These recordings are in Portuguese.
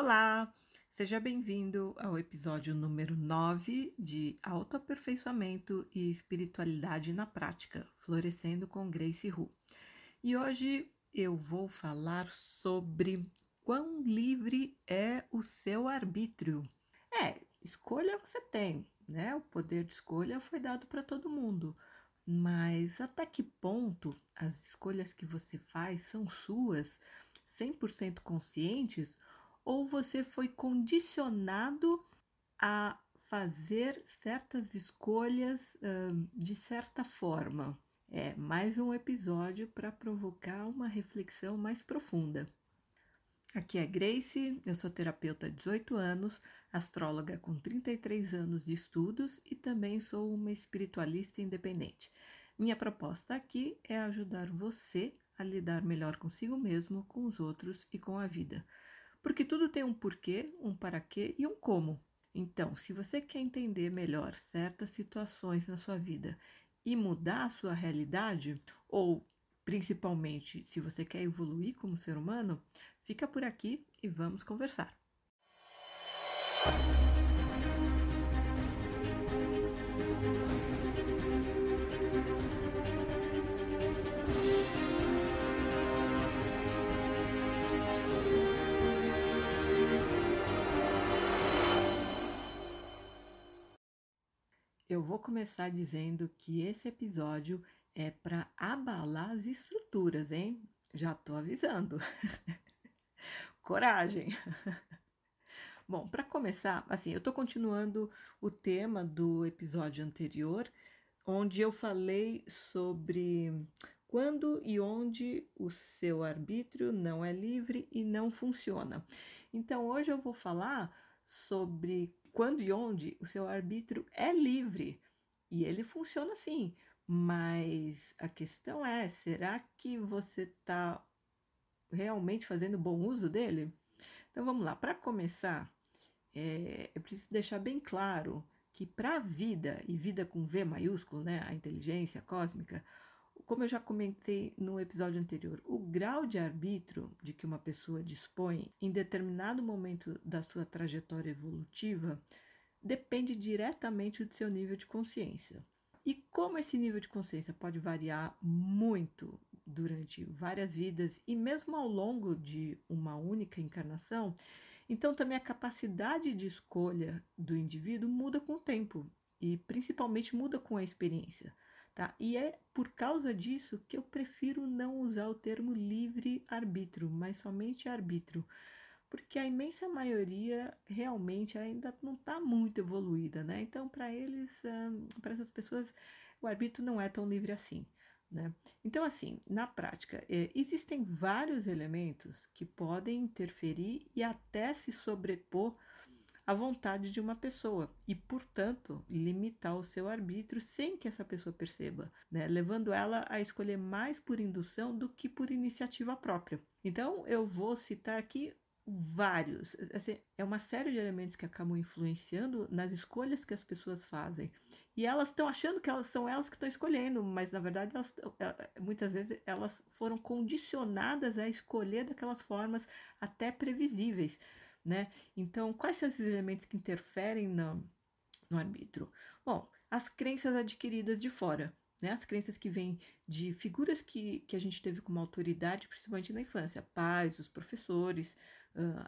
Olá, seja bem-vindo ao episódio número 9 de Autoaperfeiçoamento e Espiritualidade na Prática, Florescendo com Grace Hu. E hoje eu vou falar sobre quão livre é o seu arbítrio. É, escolha você tem, né? O poder de escolha foi dado para todo mundo. Mas até que ponto as escolhas que você faz são suas, 100% conscientes, ou você foi condicionado a fazer certas escolhas de certa forma? É mais um episódio para provocar uma reflexão mais profunda. Aqui é Grace, eu sou terapeuta há 18 anos, astróloga com 33 anos de estudos e também sou uma espiritualista independente. Minha proposta aqui é ajudar você a lidar melhor consigo mesmo, com os outros e com a vida. Porque tudo tem um porquê, um para quê e um como. Então, se você quer entender melhor certas situações na sua vida e mudar a sua realidade, ou principalmente se você quer evoluir como ser humano, Fica por aqui e vamos conversar. Eu vou começar dizendo que esse episódio é para abalar as estruturas, hein? Já tô avisando. Coragem! Bom, para começar, assim, eu estou continuando o tema do episódio anterior, onde eu falei sobre quando e onde o seu arbítrio não é livre e não funciona. Então, hoje eu vou falar sobre quando e onde o seu arbítrio é livre e ele funciona sim. Mas a questão é: será que você está realmente fazendo bom uso dele? Então vamos lá, para começar, é, eu preciso deixar bem claro que para a vida, e vida com V maiúsculo, né, a inteligência cósmica, como eu já comentei no episódio anterior, o grau de arbítrio de que uma pessoa dispõe em determinado momento da sua trajetória evolutiva depende diretamente do seu nível de consciência. E como esse nível de consciência pode variar muito durante várias vidas e mesmo ao longo de uma única encarnação, então também a capacidade de escolha do indivíduo muda com o tempo e principalmente muda com a experiência. Tá? E é por causa disso que eu prefiro não usar o termo livre-arbítrio, mas somente arbítrio, porque a imensa maioria realmente ainda não está muito evoluída, né? Então, para eles, para essas pessoas, o arbítrio não é tão livre assim. Né? Então, assim, na prática, é, existem vários elementos que podem interferir e até se sobrepor à vontade de uma pessoa e, portanto, limitar o seu arbítrio sem que essa pessoa perceba, né? levando ela a escolher mais por indução do que por iniciativa própria. Então, eu vou citar aqui vários, assim, é uma série de elementos que acabam influenciando nas escolhas que as pessoas fazem. E elas estão achando que elas são elas que estão escolhendo, mas na verdade elas, é, é, muitas vezes elas foram condicionadas a escolher daquelas formas até previsíveis, né? Então, quais são esses elementos que interferem no, no arbítrio? Bom, as crenças adquiridas de fora, né? As crenças que vêm de figuras que, que a gente teve como autoridade, principalmente na infância, pais, os professores,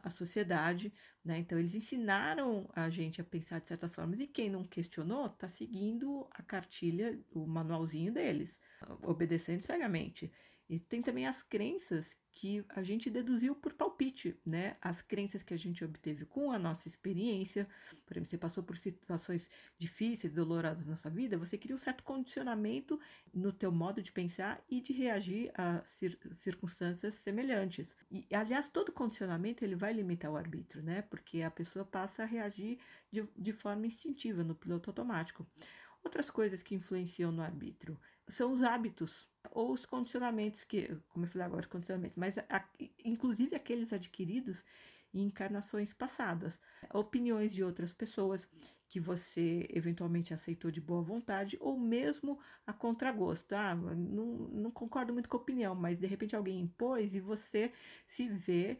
a sociedade, né? Então eles ensinaram a gente a pensar de certas formas e quem não questionou está seguindo a cartilha, o manualzinho deles, obedecendo cegamente. E tem também as crenças que a gente deduziu por palpite, né? As crenças que a gente obteve com a nossa experiência, por exemplo, você passou por situações difíceis, dolorosas na sua vida, você cria um certo condicionamento no teu modo de pensar e de reagir a cir circunstâncias semelhantes. E, aliás, todo condicionamento ele vai limitar o arbítrio, né? Porque a pessoa passa a reagir de, de forma instintiva, no piloto automático. Outras coisas que influenciam no arbítrio são os hábitos ou os condicionamentos que, como eu falei agora, condicionamentos, mas a, inclusive aqueles adquiridos em encarnações passadas, opiniões de outras pessoas que você eventualmente aceitou de boa vontade ou mesmo a contragosto. Ah, não, não concordo muito com a opinião, mas de repente alguém impôs e você se vê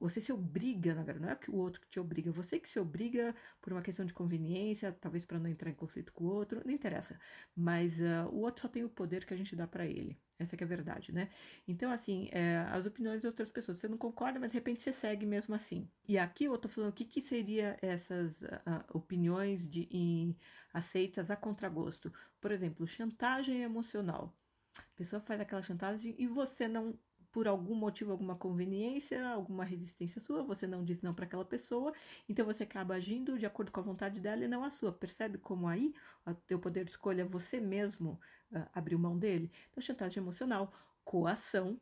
você se obriga, na verdade, não é que o outro que te obriga, você que se obriga por uma questão de conveniência, talvez para não entrar em conflito com o outro, não interessa. Mas uh, o outro só tem o poder que a gente dá para ele. Essa é a verdade, né? Então, assim, é, as opiniões de outras pessoas, você não concorda, mas de repente você segue mesmo assim. E aqui eu tô falando o que, que seria essas uh, opiniões de, em, aceitas a contragosto. Por exemplo, chantagem emocional. A pessoa faz aquela chantagem e você não por algum motivo, alguma conveniência, alguma resistência sua, você não diz não para aquela pessoa, então você acaba agindo de acordo com a vontade dela e não a sua. Percebe como aí o teu poder de escolha você mesmo uh, abriu mão dele? Então, chantagem emocional, coação,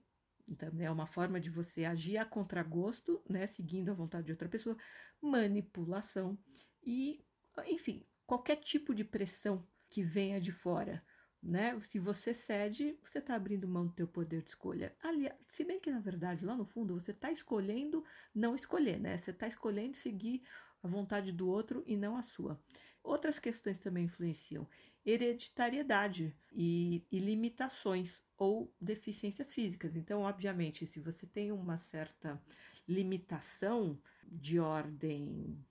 também é uma forma de você agir a contragosto, né, seguindo a vontade de outra pessoa, manipulação e, enfim, qualquer tipo de pressão que venha de fora né? Se você cede, você está abrindo mão do teu poder de escolha. Aliás, se bem que na verdade lá no fundo você está escolhendo não escolher, né? Você está escolhendo seguir a vontade do outro e não a sua. Outras questões também influenciam hereditariedade e, e limitações ou deficiências físicas. Então, obviamente, se você tem uma certa limitação de ordem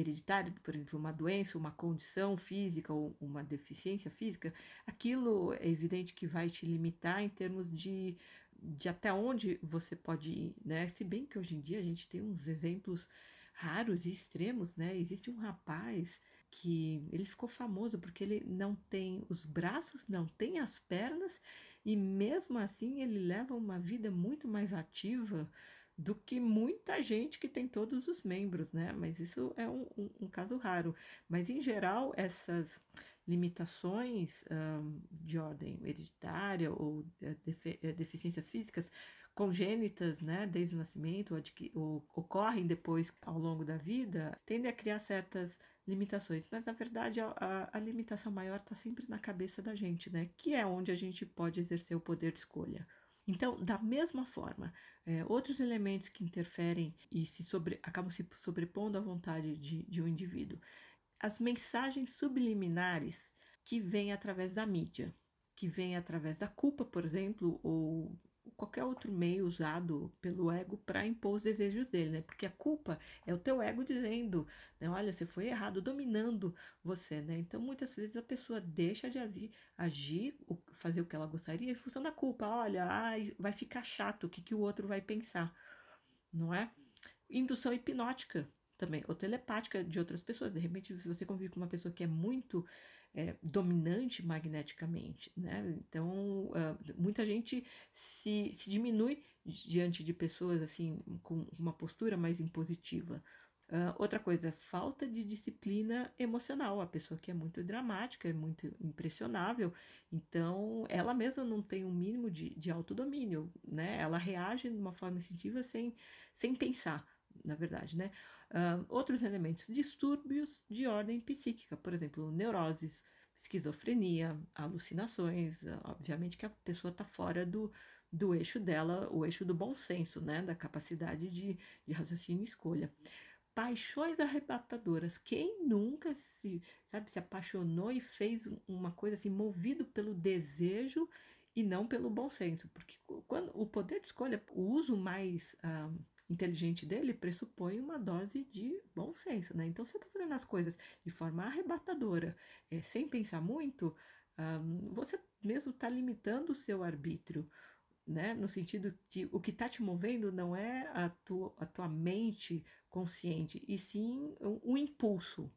hereditário, por exemplo, uma doença, uma condição física ou uma deficiência física, aquilo é evidente que vai te limitar em termos de, de até onde você pode ir, né? Se bem que hoje em dia a gente tem uns exemplos raros e extremos, né? Existe um rapaz que ele ficou famoso porque ele não tem os braços, não tem as pernas e mesmo assim ele leva uma vida muito mais ativa do que muita gente que tem todos os membros, né? Mas isso é um, um, um caso raro. Mas em geral, essas limitações um, de ordem hereditária ou defe eh, deficiências físicas congênitas, né, desde o nascimento, ou, ocorrem depois ao longo da vida, tendem a criar certas limitações. Mas na verdade a, a limitação maior está sempre na cabeça da gente, né? Que é onde a gente pode exercer o poder de escolha. Então, da mesma forma, é, outros elementos que interferem e se sobre, acabam se sobrepondo à vontade de, de um indivíduo, as mensagens subliminares que vêm através da mídia, que vêm através da culpa, por exemplo, ou qualquer outro meio usado pelo ego para impor os desejos dele, né? Porque a culpa é o teu ego dizendo, né? Olha, você foi errado, dominando você, né? Então, muitas vezes a pessoa deixa de agir, agir fazer o que ela gostaria em função da culpa. Olha, ai, vai ficar chato, o que, que o outro vai pensar, não é? Indução hipnótica também, ou telepática de outras pessoas. De repente, se você convive com uma pessoa que é muito é, dominante magneticamente, né? Então, uh, muita gente se, se diminui diante de pessoas assim com uma postura mais impositiva. Uh, outra coisa, falta de disciplina emocional. A pessoa que é muito dramática, é muito impressionável, então ela mesma não tem um mínimo de, de autodomínio, né? Ela reage de uma forma instintiva sem, sem pensar, na verdade, né? Outros elementos, distúrbios de ordem psíquica, por exemplo, neuroses, esquizofrenia, alucinações. Obviamente que a pessoa está fora do, do eixo dela, o eixo do bom senso, né? Da capacidade de, de raciocínio e escolha. Paixões arrebatadoras. Quem nunca se, sabe, se apaixonou e fez uma coisa assim, movido pelo desejo e não pelo bom senso? Porque quando o poder de escolha, o uso mais ah, inteligente dele pressupõe uma dose de bom senso, né? Então, você está fazendo as coisas de forma arrebatadora, é, sem pensar muito, um, você mesmo está limitando o seu arbítrio, né? No sentido que o que está te movendo não é a tua, a tua mente consciente, e sim um, um impulso,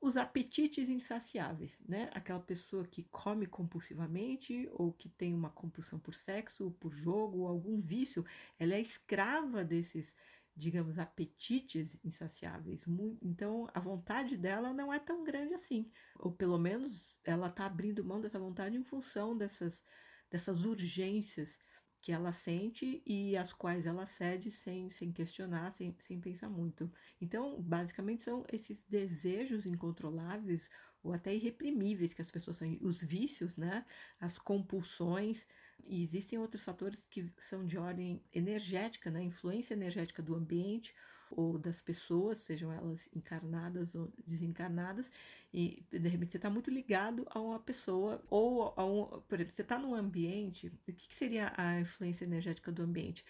os apetites insaciáveis, né? Aquela pessoa que come compulsivamente ou que tem uma compulsão por sexo, por jogo, algum vício, ela é escrava desses, digamos, apetites insaciáveis. Então, a vontade dela não é tão grande assim, ou pelo menos ela está abrindo mão dessa vontade em função dessas, dessas urgências que ela sente e as quais ela cede sem, sem questionar, sem, sem pensar muito. Então, basicamente, são esses desejos incontroláveis ou até irreprimíveis que as pessoas têm, os vícios, né? As compulsões. E existem outros fatores que são de ordem energética, né? Influência energética do ambiente ou das pessoas, sejam elas encarnadas ou desencarnadas, e de repente você está muito ligado a uma pessoa, ou a um, por exemplo, você está num ambiente, o que, que seria a influência energética do ambiente?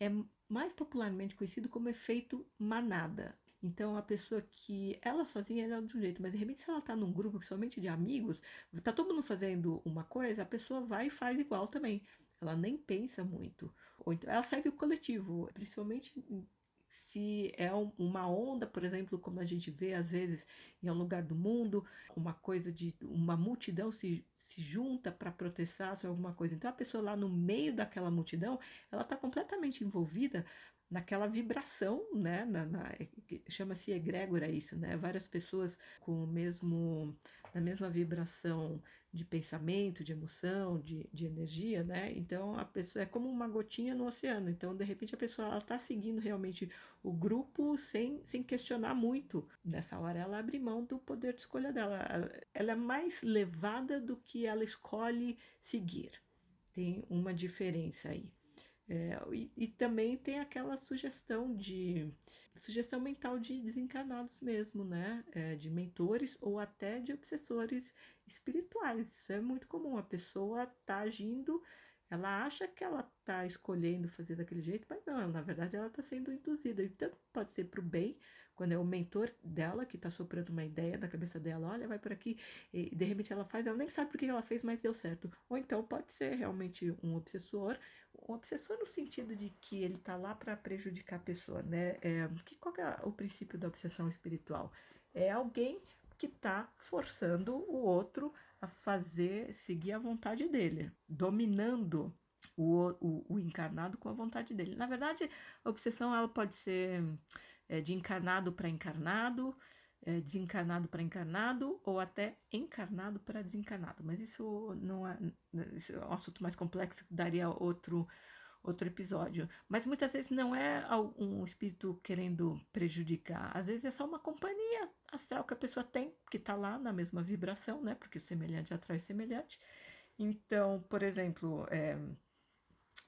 é mais popularmente conhecido como efeito manada. Então, a pessoa que ela sozinha ela é de um jeito, mas de repente, se ela está num grupo, principalmente de amigos, tá todo mundo fazendo uma coisa, a pessoa vai e faz igual também. Ela nem pensa muito. Ou então, ela segue o coletivo, principalmente se é uma onda, por exemplo, como a gente vê às vezes em um lugar do mundo, uma coisa de uma multidão se se junta para protestar sobre alguma coisa. Então a pessoa lá no meio daquela multidão, ela está completamente envolvida naquela vibração, né? Na, na chama-se egrégora isso, né? Várias pessoas com o mesmo, na mesma vibração de pensamento, de emoção, de, de energia, né? Então a pessoa é como uma gotinha no oceano. Então de repente a pessoa ela está seguindo realmente o grupo sem, sem questionar muito. Nessa hora ela abre mão do poder de escolha dela. Ela é mais levada do que ela escolhe seguir. Tem uma diferença aí. É, e, e, também tem aquela sugestão de sugestão mental de desencarnados mesmo, né? É, de mentores ou até de obsessores espirituais. Isso é muito comum. A pessoa tá agindo, ela acha que ela tá escolhendo fazer daquele jeito, mas não, na verdade ela está sendo induzida. E tanto pode ser para o bem, quando é o mentor dela que está soprando uma ideia na cabeça dela, olha, vai por aqui, e de repente ela faz, ela nem sabe por que ela fez, mas deu certo. Ou então pode ser realmente um obsessor, um obsessor no sentido de que ele está lá para prejudicar a pessoa, né? É, que, qual é o princípio da obsessão espiritual? É alguém que está forçando o outro a fazer, seguir a vontade dele, dominando o, o, o encarnado com a vontade dele. Na verdade, a obsessão ela pode ser é, de encarnado para encarnado, é, desencarnado para encarnado ou até encarnado para desencarnado. Mas isso não é, isso é um assunto mais complexo que daria outro outro episódio. Mas muitas vezes não é um espírito querendo prejudicar, às vezes é só uma companhia astral que a pessoa tem, que está lá na mesma vibração, né? Porque o semelhante atrai semelhante. Então, por exemplo, é,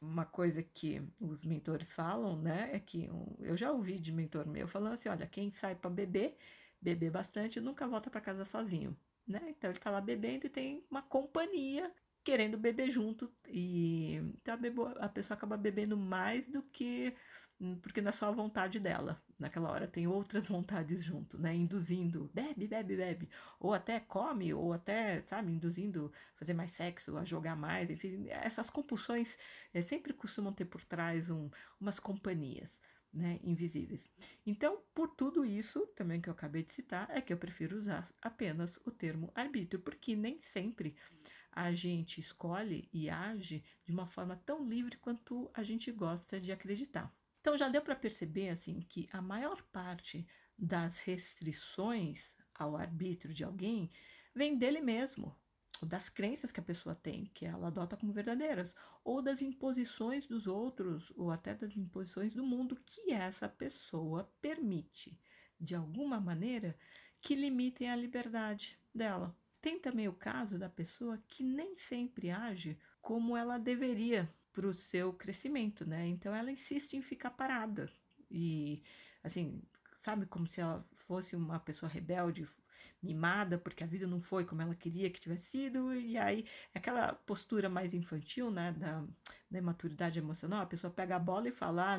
uma coisa que os mentores falam, né, é que um, eu já ouvi de mentor meu falando assim, olha, quem sai para beber, beber bastante, nunca volta para casa sozinho, né? Então ele tá lá bebendo e tem uma companhia querendo beber junto e então a, a pessoa acaba bebendo mais do que Hum, porque não é só a vontade dela. Naquela hora tem outras vontades junto, né? Induzindo, bebe, bebe, bebe. Ou até come, ou até, sabe, induzindo fazer mais sexo, a jogar mais. Enfim, essas compulsões é, sempre costumam ter por trás um, umas companhias. Né, invisíveis. Então, por tudo isso, também que eu acabei de citar, é que eu prefiro usar apenas o termo arbítrio, porque nem sempre a gente escolhe e age de uma forma tão livre quanto a gente gosta de acreditar. Então já deu para perceber assim que a maior parte das restrições ao arbítrio de alguém vem dele mesmo, das crenças que a pessoa tem, que ela adota como verdadeiras, ou das imposições dos outros, ou até das imposições do mundo que essa pessoa permite, de alguma maneira, que limitem a liberdade dela. Tem também o caso da pessoa que nem sempre age como ela deveria para o seu crescimento, né? Então ela insiste em ficar parada e assim, sabe como se ela fosse uma pessoa rebelde, mimada, porque a vida não foi como ela queria que tivesse sido, e aí aquela postura mais infantil, né, da, da imaturidade emocional, a pessoa pega a bola e fala, ah,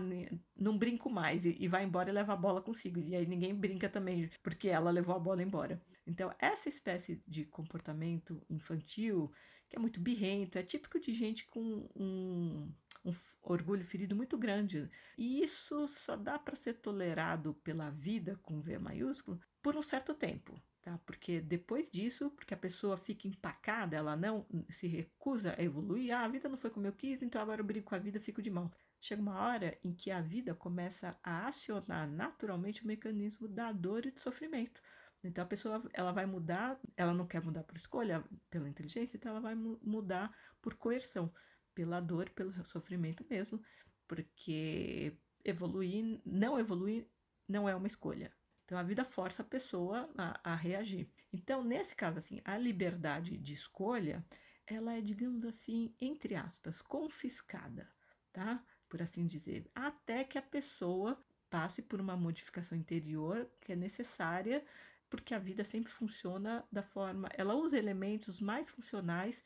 não brinco mais, e, e vai embora e leva a bola consigo, e aí ninguém brinca também, porque ela levou a bola embora. Então, essa espécie de comportamento infantil que é muito birrento, é típico de gente com um, um orgulho ferido muito grande. E isso só dá para ser tolerado pela vida, com V maiúsculo, por um certo tempo. Tá? Porque depois disso, porque a pessoa fica empacada, ela não se recusa a evoluir, ah, a vida não foi como eu quis, então agora eu brigo com a vida, fico de mal. Chega uma hora em que a vida começa a acionar naturalmente o mecanismo da dor e do sofrimento. Então a pessoa ela vai mudar, ela não quer mudar por escolha, pela inteligência, então ela vai mudar por coerção, pela dor, pelo sofrimento mesmo, porque evoluir, não evoluir, não é uma escolha. Então a vida força a pessoa a, a reagir. Então nesse caso assim, a liberdade de escolha, ela é, digamos assim, entre aspas, confiscada, tá? Por assim dizer, até que a pessoa passe por uma modificação interior que é necessária porque a vida sempre funciona da forma, ela usa elementos mais funcionais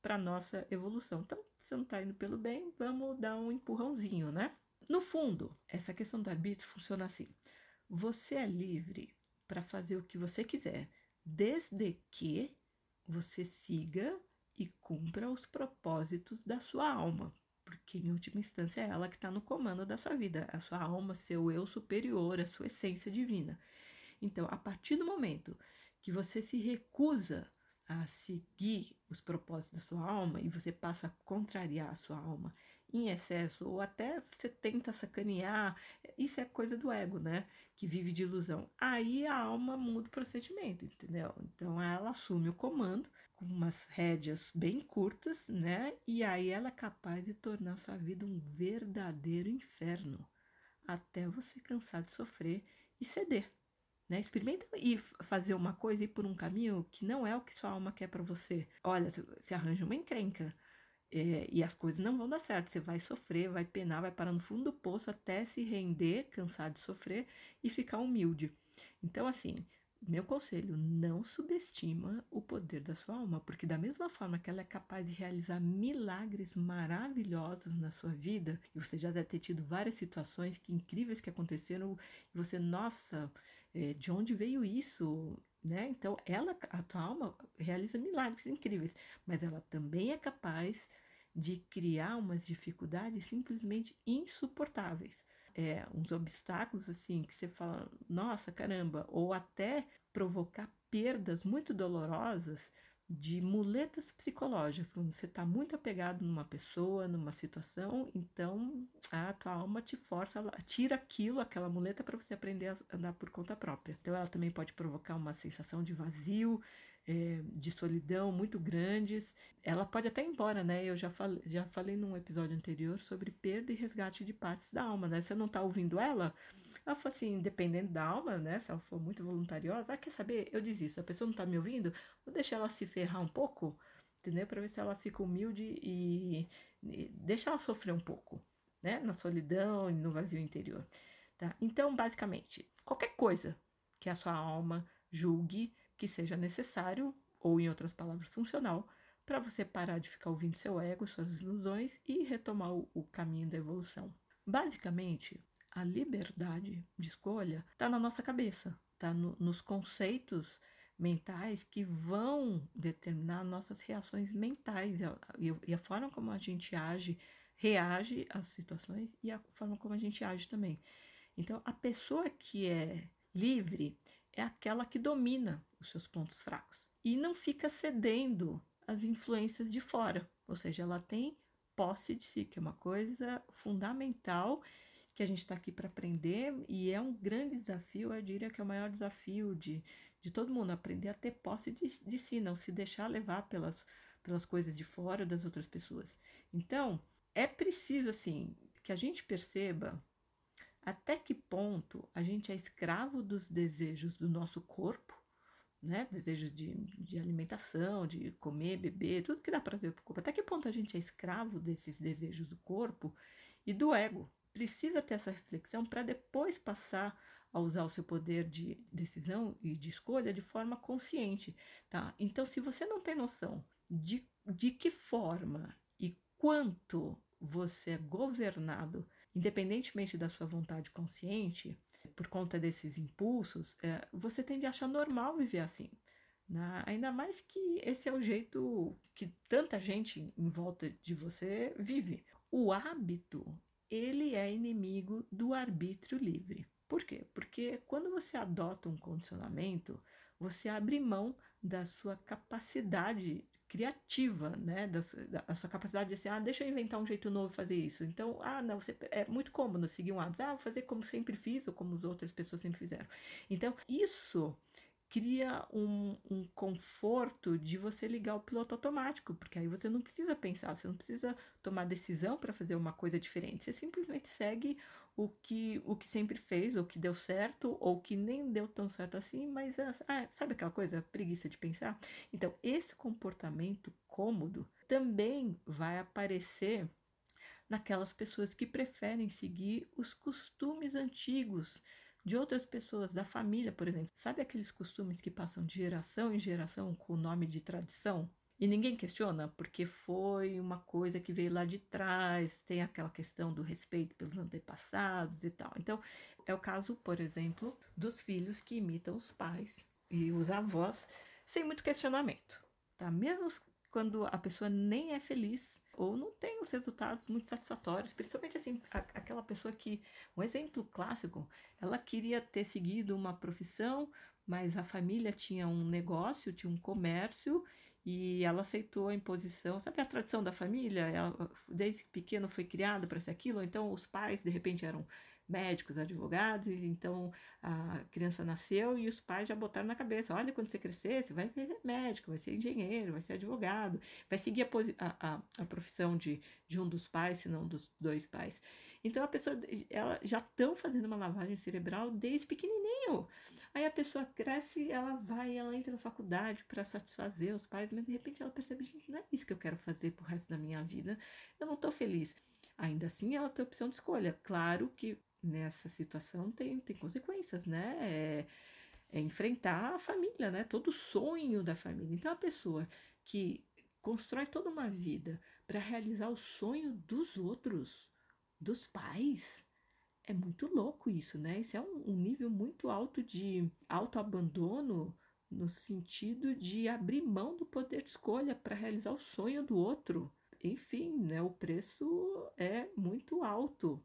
para nossa evolução. Então, se não está indo pelo bem, vamos dar um empurrãozinho, né? no fundo, essa questão do arbítrio funciona assim: você é livre para fazer o que você quiser, desde que você siga e cumpra os propósitos da sua alma, porque em última instância é ela que está no comando da sua vida, a sua alma, seu eu superior, a sua essência divina. Então, a partir do momento que você se recusa a seguir os propósitos da sua alma e você passa a contrariar a sua alma em excesso ou até você tenta sacanear, isso é coisa do ego, né? Que vive de ilusão. Aí a alma muda o procedimento, entendeu? Então ela assume o comando com umas rédeas bem curtas, né? E aí ela é capaz de tornar sua vida um verdadeiro inferno até você cansar de sofrer e ceder. Né? Experimenta ir fazer uma coisa e ir por um caminho que não é o que sua alma quer para você. Olha, você arranja uma encrenca é, e as coisas não vão dar certo. Você vai sofrer, vai penar, vai parar no fundo do poço até se render, cansar de sofrer e ficar humilde. Então, assim, meu conselho, não subestima o poder da sua alma, porque da mesma forma que ela é capaz de realizar milagres maravilhosos na sua vida, e você já deve ter tido várias situações que incríveis que aconteceram, e você, nossa, é, de onde veio isso? Né? Então, ela, a tua alma realiza milagres incríveis, mas ela também é capaz de criar umas dificuldades simplesmente insuportáveis é, uns obstáculos assim que você fala, nossa caramba, ou até provocar perdas muito dolorosas de muletas psicológicas, quando você está muito apegado numa pessoa, numa situação, então a tua alma te força, ela tira aquilo, aquela muleta para você aprender a andar por conta própria. Então ela também pode provocar uma sensação de vazio, é, de solidão muito grandes. Ela pode até ir embora, né? Eu já falei, já falei num episódio anterior sobre perda e resgate de partes da alma, né? Você não tá ouvindo ela? Ela falou assim, dependendo da alma, né? Se ela for muito voluntariosa, ah, quer saber? Eu desisto. A pessoa não tá me ouvindo? Vou deixar ela se ferrar um pouco, entendeu? Para ver se ela fica humilde e, e deixa ela sofrer um pouco, né? Na solidão e no vazio interior, tá? Então, basicamente, qualquer coisa que a sua alma julgue que seja necessário, ou em outras palavras, funcional, para você parar de ficar ouvindo seu ego, suas ilusões e retomar o, o caminho da evolução. Basicamente, a liberdade de escolha está na nossa cabeça, está no, nos conceitos mentais que vão determinar nossas reações mentais e, e a forma como a gente age, reage às situações e a forma como a gente age também. Então, a pessoa que é livre, é aquela que domina os seus pontos fracos e não fica cedendo às influências de fora, ou seja, ela tem posse de si, que é uma coisa fundamental que a gente está aqui para aprender e é um grande desafio, eu diria que é o maior desafio de, de todo mundo, aprender a ter posse de, de si, não se deixar levar pelas, pelas coisas de fora das outras pessoas. Então, é preciso, assim, que a gente perceba até que ponto a gente é escravo dos desejos do nosso corpo, né? Desejos de, de alimentação, de comer, beber, tudo que dá prazer para o corpo. Até que ponto a gente é escravo desses desejos do corpo e do ego? Precisa ter essa reflexão para depois passar a usar o seu poder de decisão e de escolha de forma consciente, tá? Então, se você não tem noção de, de que forma e quanto você é governado independentemente da sua vontade consciente, por conta desses impulsos, é, você tende a achar normal viver assim. Né? Ainda mais que esse é o jeito que tanta gente em volta de você vive. O hábito, ele é inimigo do arbítrio livre. Por quê? Porque quando você adota um condicionamento, você abre mão da sua capacidade criativa, né? Da, da sua capacidade de assim, ah, deixa eu inventar um jeito novo fazer isso. Então, ah, não, você, é muito cômodo seguir um hábito, ah, vou fazer como sempre fiz ou como as outras pessoas sempre fizeram. Então, isso cria um, um, conforto de você ligar o piloto automático, porque aí você não precisa pensar, você não precisa tomar decisão para fazer uma coisa diferente, você simplesmente segue o que, o que sempre fez, ou que deu certo, ou que nem deu tão certo assim, mas ah, sabe aquela coisa, preguiça de pensar? Então, esse comportamento cômodo também vai aparecer naquelas pessoas que preferem seguir os costumes antigos de outras pessoas, da família, por exemplo. Sabe aqueles costumes que passam de geração em geração com o nome de tradição? E ninguém questiona, porque foi uma coisa que veio lá de trás, tem aquela questão do respeito pelos antepassados e tal. Então, é o caso, por exemplo, dos filhos que imitam os pais e os avós sem muito questionamento, tá? Mesmo quando a pessoa nem é feliz ou não tem os resultados muito satisfatórios, principalmente assim, a, aquela pessoa que, um exemplo clássico, ela queria ter seguido uma profissão, mas a família tinha um negócio, tinha um comércio e ela aceitou a imposição, sabe a tradição da família? Ela, desde pequeno foi criada para ser aquilo, então os pais de repente eram médicos, advogados, e então a criança nasceu e os pais já botaram na cabeça: olha, quando você crescer, você vai ser médico, vai ser engenheiro, vai ser advogado, vai seguir a, a, a profissão de, de um dos pais, se não dos dois pais. Então a pessoa, ela já estão fazendo uma lavagem cerebral desde pequenininho. Aí a pessoa cresce, ela vai, ela entra na faculdade para satisfazer os pais, mas de repente ela percebe, gente, não é isso que eu quero fazer pro resto da minha vida. Eu não estou feliz. Ainda assim, ela tem opção de escolha. Claro que nessa situação tem, tem consequências, né? É, é enfrentar a família, né? Todo o sonho da família. Então, a pessoa que constrói toda uma vida para realizar o sonho dos outros, dos pais, é muito louco isso, né? Isso é um, um nível muito alto de autoabandono no sentido de abrir mão do poder de escolha para realizar o sonho do outro. Enfim, né? O preço é muito alto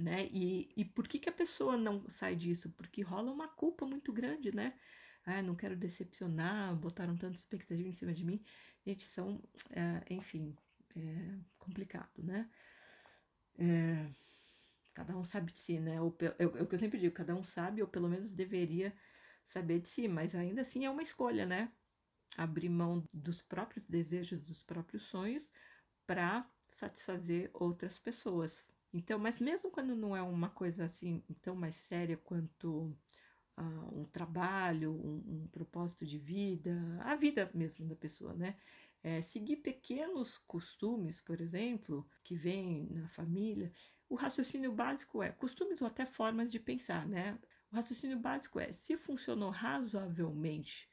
né? E, e por que, que a pessoa não sai disso? Porque rola uma culpa muito grande, né? Ah, não quero decepcionar, botaram tanta expectativa em cima de mim. Gente, são, é, enfim, é complicado, né? É, cada um sabe de si, né? Ou, é, é o que eu sempre digo, cada um sabe, ou pelo menos deveria saber de si, mas ainda assim é uma escolha, né? Abrir mão dos próprios desejos, dos próprios sonhos, para satisfazer outras pessoas, então, mas mesmo quando não é uma coisa assim tão mais séria quanto uh, um trabalho, um, um, propósito de vida, a vida mesmo da pessoa, né? É, seguir pequenos costumes, por exemplo, que vêm na família, o raciocínio básico é costumes ou até formas de pensar, né? O raciocínio básico é se funcionou razoavelmente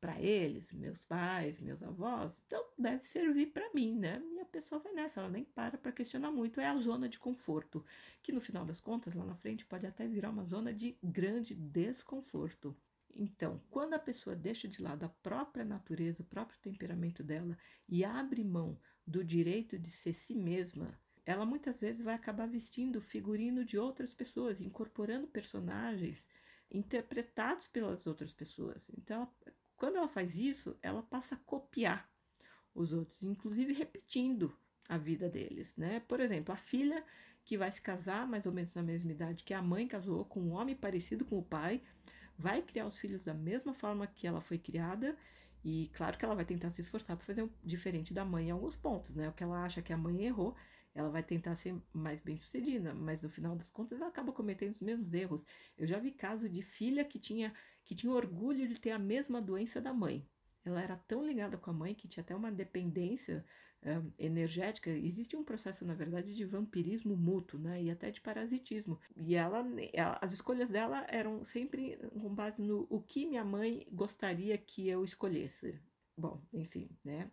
para eles, meus pais, meus avós, então deve servir para mim, né? E a pessoa vai nessa, ela nem para para questionar muito, é a zona de conforto, que no final das contas, lá na frente, pode até virar uma zona de grande desconforto. Então, quando a pessoa deixa de lado a própria natureza, o próprio temperamento dela e abre mão do direito de ser si mesma, ela muitas vezes vai acabar vestindo figurino de outras pessoas, incorporando personagens interpretados pelas outras pessoas. Então, quando ela faz isso, ela passa a copiar os outros, inclusive repetindo a vida deles, né? Por exemplo, a filha que vai se casar mais ou menos na mesma idade que a mãe casou com um homem parecido com o pai, vai criar os filhos da mesma forma que ela foi criada e claro que ela vai tentar se esforçar para fazer um, diferente da mãe em alguns pontos, né? O que ela acha que a mãe errou, ela vai tentar ser mais bem sucedida, mas no final das contas ela acaba cometendo os mesmos erros. Eu já vi caso de filha que tinha que tinha orgulho de ter a mesma doença da mãe. Ela era tão ligada com a mãe que tinha até uma dependência um, energética. Existe um processo, na verdade, de vampirismo mútuo, né? E até de parasitismo. E ela, ela, as escolhas dela eram sempre com base no o que minha mãe gostaria que eu escolhesse. Bom, enfim, né?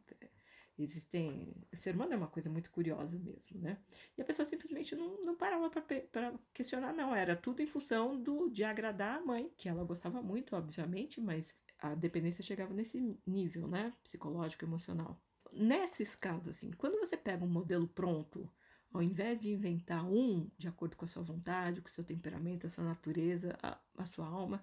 Existem. Ser humano é uma coisa muito curiosa mesmo, né? E a pessoa simplesmente não, não parava para questionar, não. Era tudo em função do, de agradar a mãe, que ela gostava muito, obviamente, mas a dependência chegava nesse nível, né? Psicológico, emocional. Nesses casos, assim, quando você pega um modelo pronto, ao invés de inventar um de acordo com a sua vontade, com o seu temperamento, a sua natureza, a, a sua alma,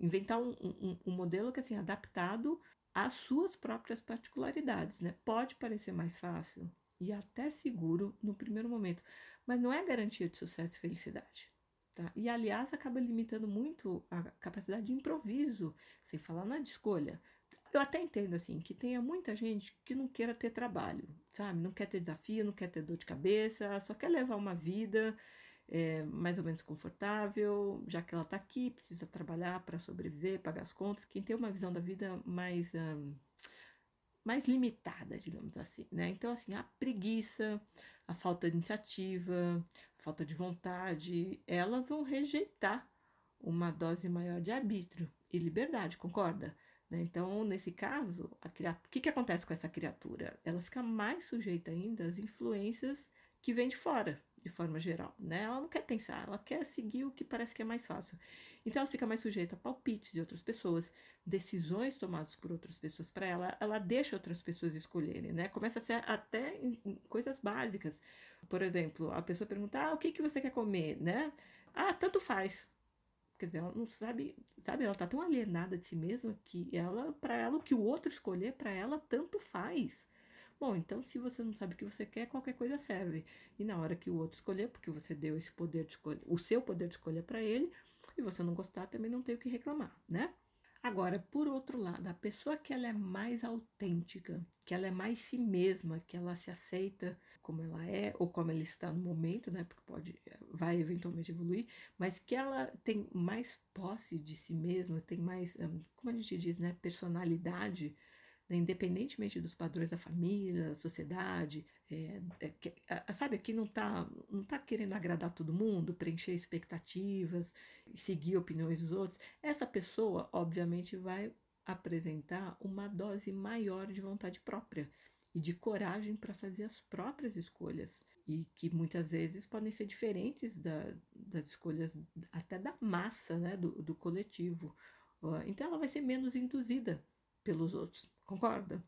inventar um, um, um modelo que assim adaptado as suas próprias particularidades, né? Pode parecer mais fácil e até seguro no primeiro momento, mas não é garantia de sucesso e felicidade. Tá? E aliás, acaba limitando muito a capacidade de improviso, sem falar na de escolha. Eu até entendo assim que tenha muita gente que não queira ter trabalho, sabe? Não quer ter desafio, não quer ter dor de cabeça, só quer levar uma vida é, mais ou menos confortável, já que ela está aqui, precisa trabalhar para sobreviver, pagar as contas. Quem tem uma visão da vida mais, mais limitada, digamos assim, né? Então, assim, a preguiça, a falta de iniciativa, a falta de vontade, elas vão rejeitar uma dose maior de arbítrio e liberdade, concorda? Né? Então, nesse caso, o que, que acontece com essa criatura? Ela fica mais sujeita ainda às influências que vêm de fora, de forma geral. Né? Ela não quer pensar, ela quer seguir o que parece que é mais fácil. Então, ela fica mais sujeita a palpites de outras pessoas, decisões tomadas por outras pessoas para ela. Ela deixa outras pessoas escolherem, né? Começa a ser até em, coisas básicas. Por exemplo, a pessoa pergunta: ah, o que, que você quer comer, né? Ah, tanto faz. Quer dizer, ela não sabe, sabe, ela tá tão alienada de si mesma que ela, para ela, o que o outro escolher, para ela, tanto faz. Bom, então se você não sabe o que você quer, qualquer coisa serve. E na hora que o outro escolher, porque você deu esse poder de escolher, o seu poder de escolher para ele, e você não gostar, também não tem o que reclamar, né? Agora, por outro lado, a pessoa que ela é mais autêntica, que ela é mais si mesma, que ela se aceita como ela é ou como ela está no momento, né? Porque pode, vai eventualmente evoluir, mas que ela tem mais posse de si mesma, tem mais, como a gente diz, né? Personalidade independentemente dos padrões da família, da sociedade, é, é, sabe, aqui não está não tá querendo agradar todo mundo, preencher expectativas, seguir opiniões dos outros, essa pessoa, obviamente, vai apresentar uma dose maior de vontade própria e de coragem para fazer as próprias escolhas e que muitas vezes podem ser diferentes da, das escolhas até da massa, né, do, do coletivo. Então ela vai ser menos induzida pelos outros, concorda?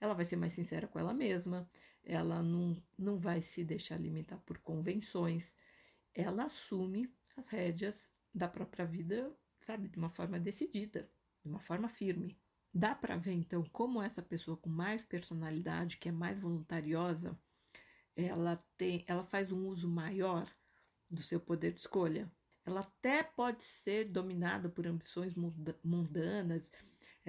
Ela vai ser mais sincera com ela mesma, ela não, não vai se deixar alimentar por convenções, ela assume as rédeas da própria vida, sabe, de uma forma decidida, de uma forma firme. Dá para ver então como essa pessoa com mais personalidade, que é mais voluntariosa, ela tem, ela faz um uso maior do seu poder de escolha. Ela até pode ser dominada por ambições mundanas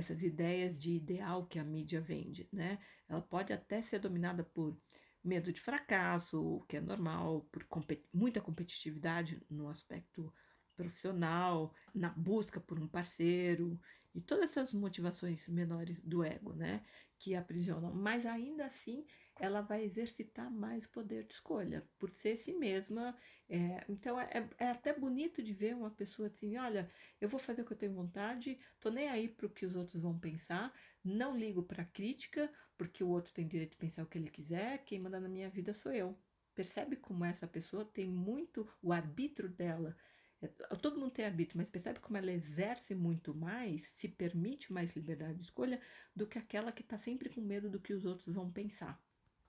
essas ideias de ideal que a mídia vende, né? Ela pode até ser dominada por medo de fracasso, o que é normal, por compet muita competitividade no aspecto profissional, na busca por um parceiro e todas essas motivações menores do ego, né, que aprisionam. Mas ainda assim, ela vai exercitar mais poder de escolha, por ser si mesma. É, então, é, é, até bonito de ver uma pessoa assim: olha, eu vou fazer o que eu tenho vontade, tô nem aí para o que os outros vão pensar, não ligo para crítica, porque o outro tem direito de pensar o que ele quiser, quem manda na minha vida sou eu. Percebe como essa pessoa tem muito o arbítrio dela todo mundo tem arbítrio, mas percebe como ela exerce muito mais, se permite mais liberdade de escolha do que aquela que está sempre com medo do que os outros vão pensar.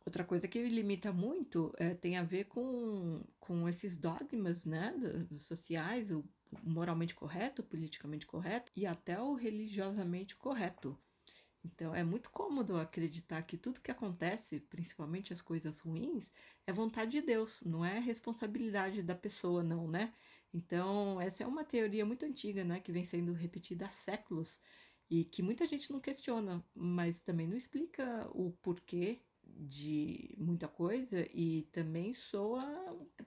Outra coisa que limita muito é, tem a ver com, com esses dogmas né, sociais, o moralmente correto, o politicamente correto e até o religiosamente correto. Então é muito cômodo acreditar que tudo que acontece, principalmente as coisas ruins, é vontade de Deus, não é responsabilidade da pessoa, não, né? Então, essa é uma teoria muito antiga, né, que vem sendo repetida há séculos e que muita gente não questiona, mas também não explica o porquê de muita coisa e também soa,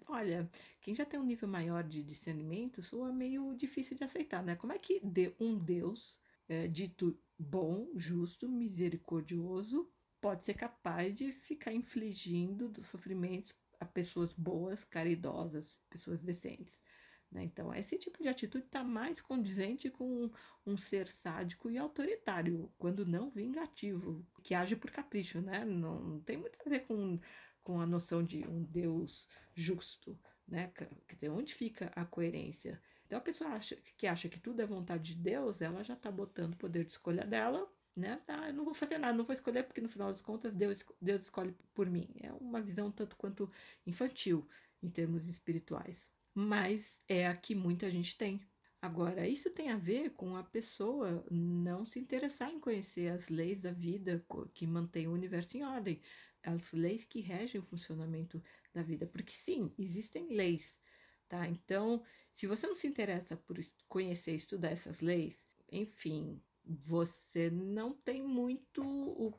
olha, quem já tem um nível maior de discernimento soa meio difícil de aceitar, né? Como é que um Deus é, dito bom, justo, misericordioso pode ser capaz de ficar infligindo sofrimentos a pessoas boas, caridosas, pessoas decentes? Né? Então, esse tipo de atitude está mais condizente com um ser sádico e autoritário, quando não vingativo, que age por capricho, né? Não, não tem muito a ver com, com a noção de um Deus justo, né? Onde fica a coerência? Então, a pessoa acha, que acha que tudo é vontade de Deus, ela já está botando o poder de escolha dela né? Ah, eu não vou fazer nada, não vou escolher porque no final das contas Deus, Deus escolhe por mim. É uma visão tanto quanto infantil em termos espirituais mas é a que muita gente tem. Agora, isso tem a ver com a pessoa não se interessar em conhecer as leis da vida que mantêm o universo em ordem, as leis que regem o funcionamento da vida, porque sim, existem leis, tá? Então, se você não se interessa por conhecer e estudar essas leis, enfim, você não tem muito o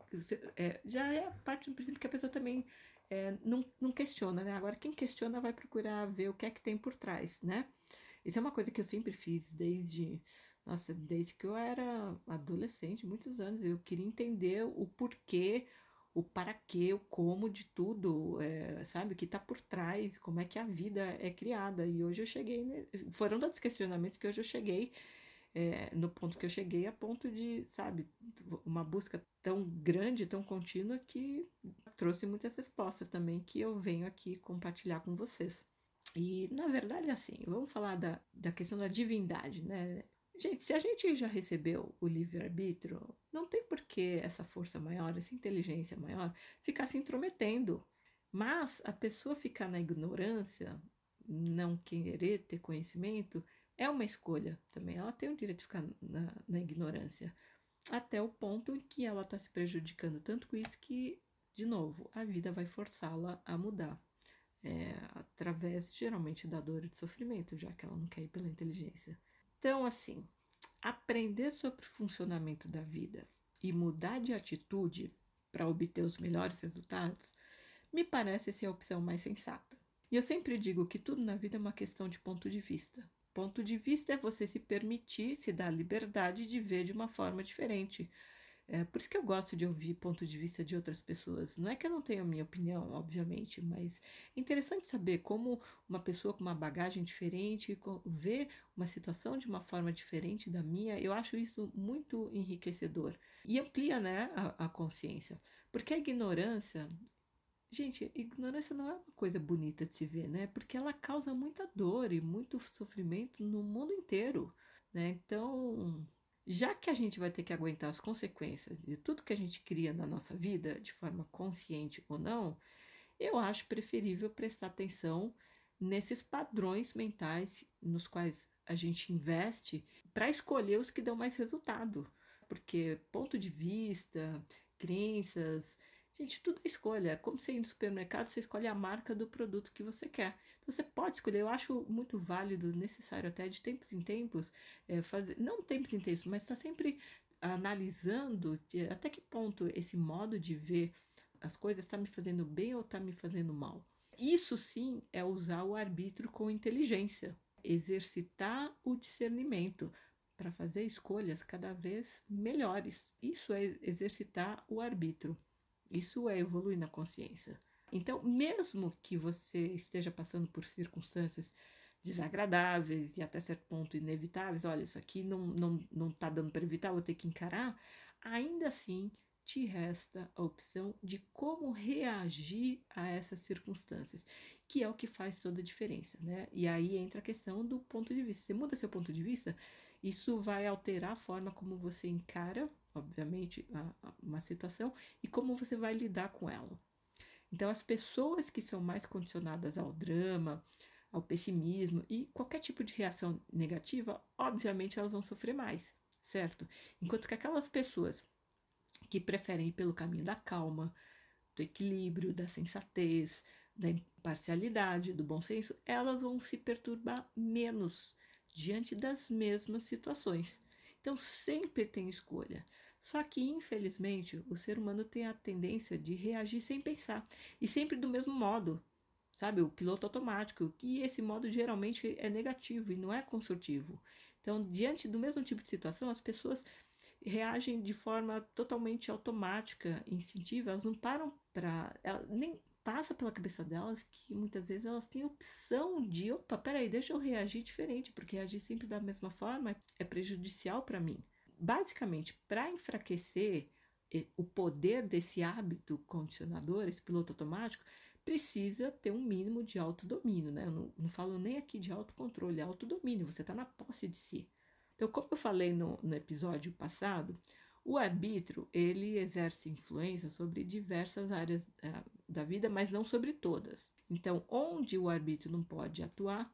é, já é parte do princípio que a pessoa também é, não, não questiona, né? Agora, quem questiona vai procurar ver o que é que tem por trás, né? Isso é uma coisa que eu sempre fiz desde, nossa, desde que eu era adolescente, muitos anos. Eu queria entender o porquê, o para quê, o como de tudo, é, sabe? O que está por trás, como é que a vida é criada. E hoje eu cheguei, né? foram tantos questionamentos que hoje eu cheguei é, no ponto que eu cheguei, a ponto de, sabe, uma busca tão grande, tão contínua, que trouxe muitas respostas também que eu venho aqui compartilhar com vocês. E, na verdade, assim, vamos falar da, da questão da divindade, né? Gente, se a gente já recebeu o livre-arbítrio, não tem por que essa força maior, essa inteligência maior, ficar se intrometendo. Mas a pessoa ficar na ignorância, não querer ter conhecimento, é uma escolha também. Ela tem o direito de ficar na, na ignorância. Até o ponto em que ela está se prejudicando tanto com isso que, de novo, a vida vai forçá-la a mudar. É, através, geralmente, da dor e do sofrimento, já que ela não quer ir pela inteligência. Então, assim, aprender sobre o funcionamento da vida e mudar de atitude para obter os melhores resultados me parece ser a opção mais sensata. E eu sempre digo que tudo na vida é uma questão de ponto de vista. Ponto de vista é você se permitir, se dar liberdade de ver de uma forma diferente. É por isso que eu gosto de ouvir ponto de vista de outras pessoas. Não é que eu não tenha a minha opinião, obviamente, mas é interessante saber como uma pessoa com uma bagagem diferente vê uma situação de uma forma diferente da minha. Eu acho isso muito enriquecedor e amplia né, a, a consciência. Porque a ignorância Gente, ignorância não é uma coisa bonita de se ver, né? Porque ela causa muita dor e muito sofrimento no mundo inteiro, né? Então, já que a gente vai ter que aguentar as consequências de tudo que a gente cria na nossa vida, de forma consciente ou não, eu acho preferível prestar atenção nesses padrões mentais nos quais a gente investe para escolher os que dão mais resultado. Porque ponto de vista, crenças, Gente, tudo é escolha. É como você ir no supermercado, você escolhe a marca do produto que você quer. Então, você pode escolher. Eu acho muito válido, necessário até de tempos em tempos, é, fazer, não tempos em tempos, mas está sempre analisando de, até que ponto esse modo de ver as coisas está me fazendo bem ou está me fazendo mal. Isso sim é usar o arbítrio com inteligência, exercitar o discernimento para fazer escolhas cada vez melhores. Isso é exercitar o arbítrio. Isso é evoluir na consciência. Então, mesmo que você esteja passando por circunstâncias desagradáveis e até certo ponto inevitáveis, olha, isso aqui não, não, não tá dando para evitar, vou ter que encarar, ainda assim te resta a opção de como reagir a essas circunstâncias, que é o que faz toda a diferença, né? E aí entra a questão do ponto de vista. Você muda seu ponto de vista, isso vai alterar a forma como você encara obviamente, a, a uma situação e como você vai lidar com ela. Então, as pessoas que são mais condicionadas ao drama, ao pessimismo e qualquer tipo de reação negativa, obviamente elas vão sofrer mais, certo? Enquanto que aquelas pessoas que preferem ir pelo caminho da calma, do equilíbrio, da sensatez, da imparcialidade, do bom senso, elas vão se perturbar menos diante das mesmas situações. Então sempre tem escolha. Só que, infelizmente, o ser humano tem a tendência de reagir sem pensar e sempre do mesmo modo, sabe? O piloto automático, e esse modo geralmente é negativo e não é construtivo. Então, diante do mesmo tipo de situação, as pessoas reagem de forma totalmente automática, instintiva, elas não param para. Nem passa pela cabeça delas que muitas vezes elas têm opção de: opa, peraí, deixa eu reagir diferente, porque reagir sempre da mesma forma é prejudicial para mim basicamente, para enfraquecer eh, o poder desse hábito condicionador, esse piloto automático, precisa ter um mínimo de autodomínio, né? Eu não, não falo nem aqui de autocontrole, é autodomínio, você está na posse de si. Então, como eu falei no, no episódio passado, o arbítrio, ele exerce influência sobre diversas áreas uh, da vida, mas não sobre todas. Então, onde o arbítrio não pode atuar,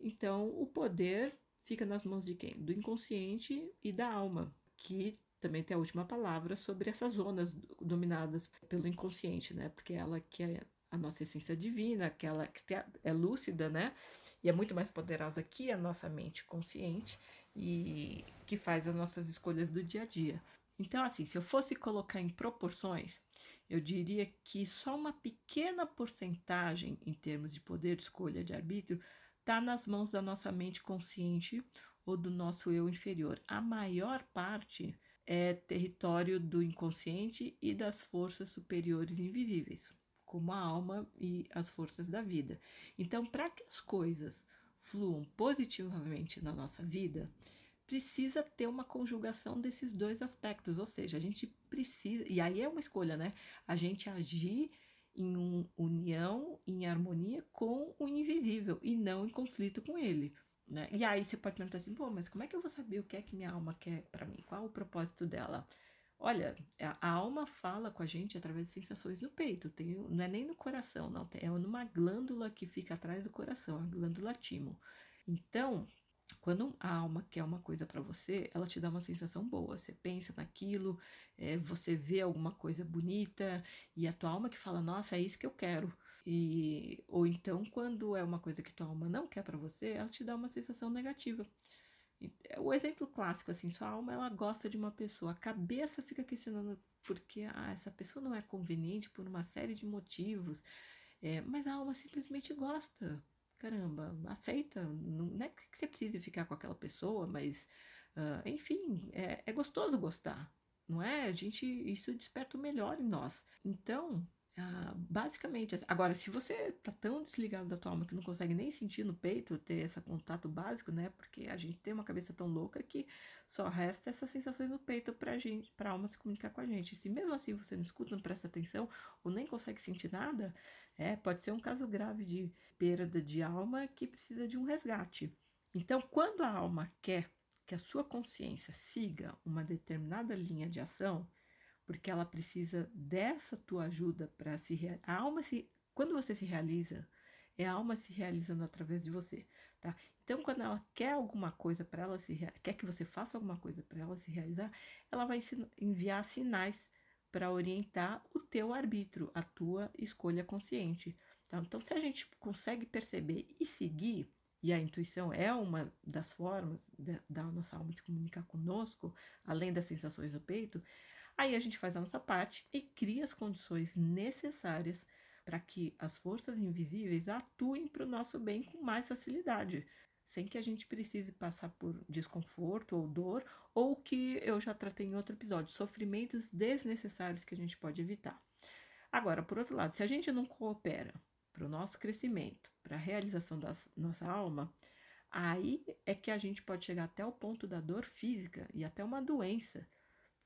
então o poder fica nas mãos de quem? Do inconsciente e da alma, que também tem a última palavra sobre essas zonas dominadas pelo inconsciente, né? Porque ela que é a nossa essência divina, aquela que é lúcida, né? E é muito mais poderosa que a nossa mente consciente e que faz as nossas escolhas do dia a dia. Então, assim, se eu fosse colocar em proporções, eu diria que só uma pequena porcentagem em termos de poder de escolha de arbítrio está nas mãos da nossa mente consciente ou do nosso eu inferior. A maior parte é território do inconsciente e das forças superiores invisíveis, como a alma e as forças da vida. Então, para que as coisas fluam positivamente na nossa vida, precisa ter uma conjugação desses dois aspectos, ou seja, a gente precisa, e aí é uma escolha, né? A gente agir em um, união, em harmonia com o invisível e não em conflito com ele. Né? E aí você pode perguntar assim, pô, mas como é que eu vou saber o que é que minha alma quer para mim? Qual o propósito dela? Olha, a alma fala com a gente através de sensações no peito, tem, não é nem no coração, não, é numa glândula que fica atrás do coração, a glândula timo. Então, quando a alma quer uma coisa para você, ela te dá uma sensação boa. Você pensa naquilo, é, você vê alguma coisa bonita e a tua alma que fala, nossa, é isso que eu quero. E, ou então, quando é uma coisa que tua alma não quer para você, ela te dá uma sensação negativa. É, o exemplo clássico, assim, sua alma ela gosta de uma pessoa, a cabeça fica questionando porque ah, essa pessoa não é conveniente por uma série de motivos, é, mas a alma simplesmente gosta caramba, aceita. Não é que você precise ficar com aquela pessoa, mas, uh, enfim, é, é gostoso gostar, não é? A gente, isso desperta o melhor em nós. Então, ah, basicamente, agora, se você tá tão desligado da tua alma que não consegue nem sentir no peito, ter esse contato básico, né? Porque a gente tem uma cabeça tão louca que só resta essas sensações no peito pra gente, pra alma se comunicar com a gente. Se mesmo assim você não escuta, não presta atenção ou nem consegue sentir nada, é, pode ser um caso grave de perda de alma que precisa de um resgate. Então, quando a alma quer que a sua consciência siga uma determinada linha de ação, porque ela precisa dessa tua ajuda para se a alma se quando você se realiza é a alma se realizando através de você, tá? Então quando ela quer alguma coisa para ela se quer que você faça alguma coisa para ela se realizar, ela vai enviar sinais para orientar o teu arbítrio, a tua escolha consciente. Tá? Então se a gente consegue perceber e seguir e a intuição é uma das formas da nossa alma se comunicar conosco, além das sensações do peito, Aí a gente faz a nossa parte e cria as condições necessárias para que as forças invisíveis atuem para o nosso bem com mais facilidade, sem que a gente precise passar por desconforto ou dor, ou que eu já tratei em outro episódio, sofrimentos desnecessários que a gente pode evitar. Agora, por outro lado, se a gente não coopera para o nosso crescimento, para a realização da nossa alma, aí é que a gente pode chegar até o ponto da dor física e até uma doença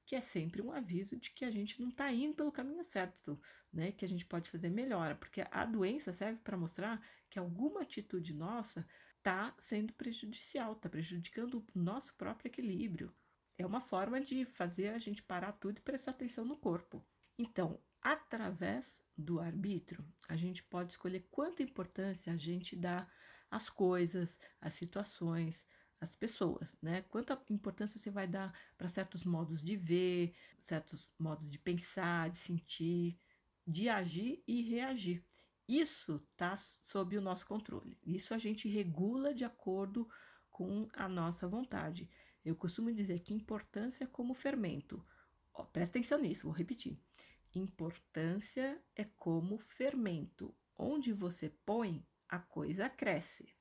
que é sempre um aviso de que a gente não está indo pelo caminho certo, né? Que a gente pode fazer melhor, porque a doença serve para mostrar que alguma atitude nossa está sendo prejudicial, está prejudicando o nosso próprio equilíbrio. É uma forma de fazer a gente parar tudo e prestar atenção no corpo. Então, através do arbítrio, a gente pode escolher quanta importância a gente dá às coisas, às situações, as pessoas, né? Quanta importância você vai dar para certos modos de ver, certos modos de pensar, de sentir, de agir e reagir. Isso está sob o nosso controle. Isso a gente regula de acordo com a nossa vontade. Eu costumo dizer que importância é como fermento. Ó, presta atenção nisso, vou repetir. Importância é como fermento. Onde você põe, a coisa cresce.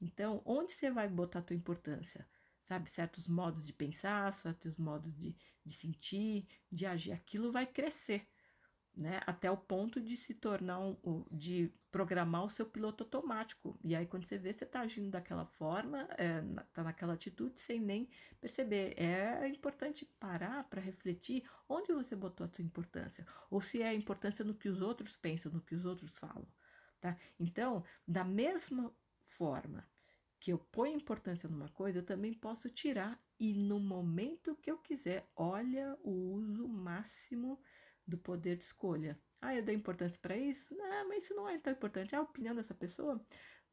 Então, onde você vai botar a tua importância? Sabe, certos modos de pensar, certos modos de, de sentir, de agir, aquilo vai crescer, né? Até o ponto de se tornar um, de programar o seu piloto automático. E aí, quando você vê, você está agindo daquela forma, é, tá naquela atitude sem nem perceber. É importante parar para refletir onde você botou a tua importância, ou se é a importância no que os outros pensam, no que os outros falam. Tá? Então, da mesma forma que eu ponho importância numa coisa, eu também posso tirar e no momento que eu quiser, olha o uso máximo do poder de escolha. Ah, eu dou importância para isso? Não, mas isso não é tão importante. A opinião dessa pessoa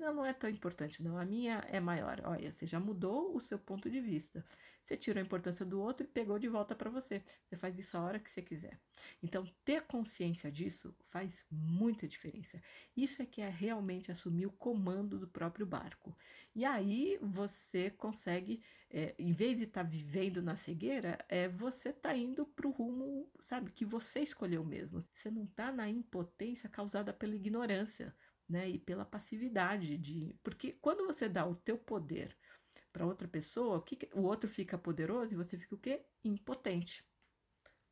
não, não é tão importante, não. A minha é maior. Olha, você já mudou o seu ponto de vista. Você tirou a importância do outro e pegou de volta para você. Você faz isso a hora que você quiser. Então, ter consciência disso faz muita diferença. Isso é que é realmente assumir o comando do próprio barco. E aí você consegue, é, em vez de estar tá vivendo na cegueira, é, você está indo para o rumo, sabe, que você escolheu mesmo. Você não está na impotência causada pela ignorância né, e pela passividade de, porque quando você dá o teu poder para outra pessoa, o, que, o outro fica poderoso e você fica o quê? Impotente.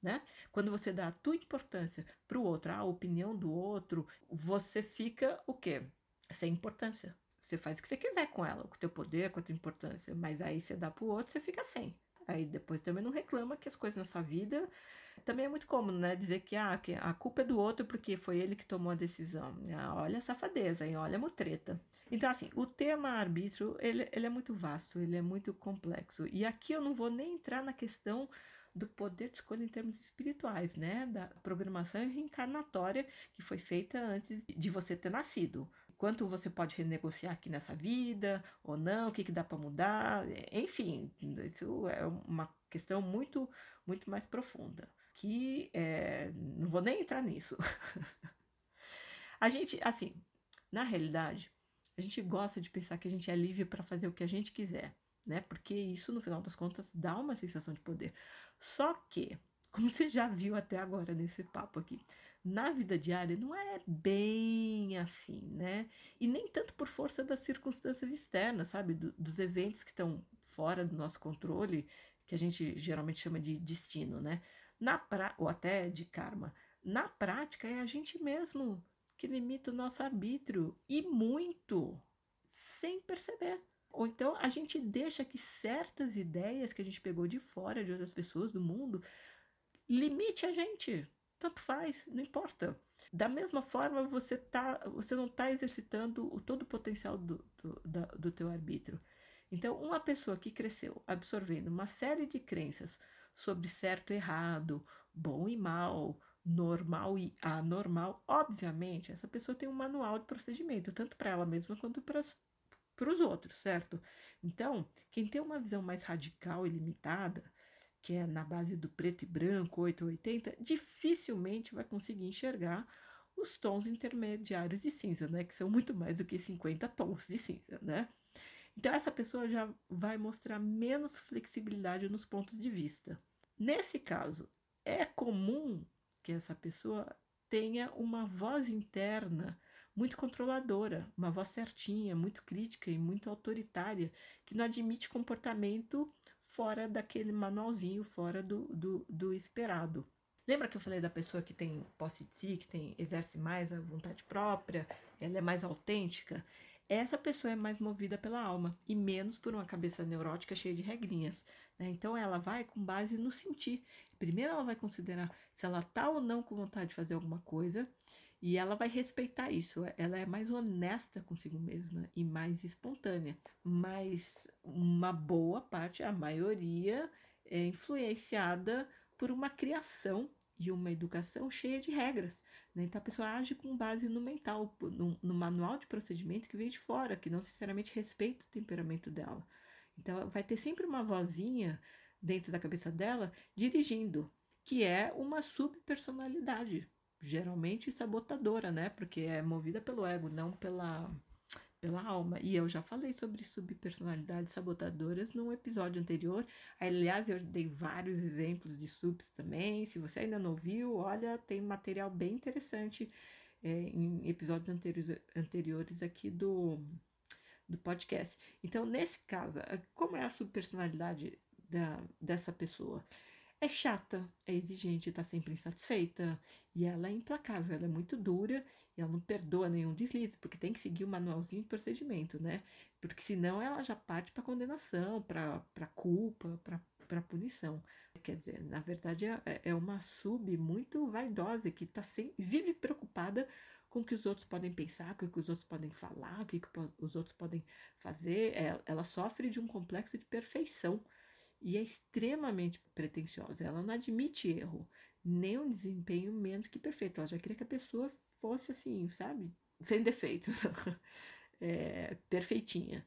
Né? Quando você dá a tua importância para o outro, a opinião do outro, você fica o quê? Sem importância. Você faz o que você quiser com ela, com o teu poder, com a tua importância, mas aí você dá pro outro, você fica sem. Aí depois também não reclama que as coisas na sua vida também é muito cômodo, né? Dizer que, ah, que a culpa é do outro porque foi ele que tomou a decisão. Ah, olha a safadeza, hein? olha a mutreta. Então, assim, o tema arbítrio, ele, ele é muito vasto, ele é muito complexo. E aqui eu não vou nem entrar na questão do poder de escolha em termos espirituais, né? Da programação reencarnatória que foi feita antes de você ter nascido. Quanto você pode renegociar aqui nessa vida ou não, o que, que dá para mudar, enfim, isso é uma questão muito, muito mais profunda. Que é, não vou nem entrar nisso. a gente, assim, na realidade, a gente gosta de pensar que a gente é livre para fazer o que a gente quiser, né? Porque isso, no final das contas, dá uma sensação de poder. Só que, como você já viu até agora nesse papo aqui, na vida diária não é bem assim, né? E nem tanto por força das circunstâncias externas, sabe? Do, dos eventos que estão fora do nosso controle, que a gente geralmente chama de destino, né? Na pra... Ou até de karma. Na prática, é a gente mesmo que limita o nosso arbítrio e muito, sem perceber. Ou então a gente deixa que certas ideias que a gente pegou de fora de outras pessoas do mundo limite a gente. Tanto faz, não importa. Da mesma forma, você, tá, você não está exercitando o, todo o potencial do, do, da, do teu arbítrio. Então, uma pessoa que cresceu absorvendo uma série de crenças sobre certo e errado, bom e mal, normal e anormal, obviamente, essa pessoa tem um manual de procedimento, tanto para ela mesma quanto para para os outros, certo? Então, quem tem uma visão mais radical e limitada, que é na base do preto e branco, 880, dificilmente vai conseguir enxergar os tons intermediários de cinza, né? Que são muito mais do que 50 tons de cinza, né? Então, essa pessoa já vai mostrar menos flexibilidade nos pontos de vista. Nesse caso, é comum que essa pessoa tenha uma voz interna muito controladora, uma voz certinha, muito crítica e muito autoritária, que não admite comportamento fora daquele manualzinho, fora do, do, do esperado. Lembra que eu falei da pessoa que tem posse de si, que tem, exerce mais a vontade própria, ela é mais autêntica? Essa pessoa é mais movida pela alma e menos por uma cabeça neurótica cheia de regrinhas. Né? Então ela vai com base no sentir. Primeiro ela vai considerar se ela está ou não com vontade de fazer alguma coisa e ela vai respeitar isso. Ela é mais honesta consigo mesma e mais espontânea. Mas uma boa parte, a maioria, é influenciada por uma criação e uma educação cheia de regras. Né? Então a pessoa age com base no mental, no, no, manual de procedimento que vem de fora, que não sinceramente respeita o temperamento dela. Então vai ter sempre uma vozinha dentro da cabeça dela dirigindo, que é uma subpersonalidade geralmente sabotadora, né? Porque é movida pelo ego, não pela, pela alma. E eu já falei sobre subpersonalidades sabotadoras num episódio anterior. Aliás, eu dei vários exemplos de subs também. Se você ainda não viu, olha, tem material bem interessante é, em episódios anteriores, anteriores aqui do, do podcast. Então, nesse caso, como é a subpersonalidade da, dessa pessoa? É chata, é exigente, está sempre insatisfeita e ela é implacável, ela é muito dura e ela não perdoa nenhum deslize, porque tem que seguir o manualzinho de procedimento, né? Porque senão ela já parte para condenação, para culpa, para punição. Quer dizer, na verdade é, é uma sub muito vaidosa que tá sem, vive preocupada com o que os outros podem pensar, com o que os outros podem falar, o que, os outros podem fazer. Ela, ela sofre de um complexo de perfeição e é extremamente pretensiosa. Ela não admite erro, nem um desempenho menos que perfeito. Ela já queria que a pessoa fosse assim, sabe? Sem defeitos, é, perfeitinha.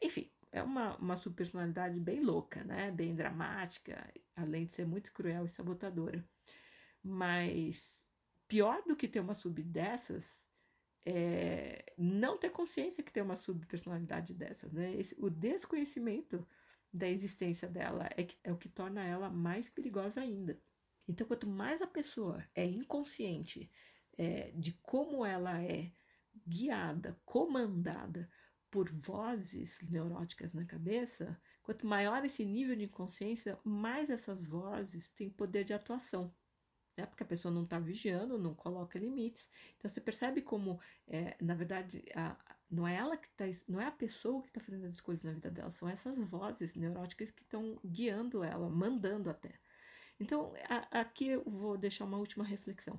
Enfim, é uma, uma subpersonalidade bem louca, né? Bem dramática, além de ser muito cruel e sabotadora. Mas pior do que ter uma sub dessas é não ter consciência que tem uma subpersonalidade dessas, né? Esse, o desconhecimento da existência dela é, que, é o que torna ela mais perigosa ainda. Então, quanto mais a pessoa é inconsciente é, de como ela é guiada, comandada por vozes neuróticas na cabeça, quanto maior esse nível de inconsciência, mais essas vozes têm poder de atuação. Né? Porque a pessoa não está vigiando, não coloca limites. Então você percebe como, é, na verdade, a, Não é ela que tá, não é a pessoa que está fazendo as escolhas na vida dela, são essas vozes neuróticas que estão guiando ela, mandando até. Então, a, aqui eu vou deixar uma última reflexão.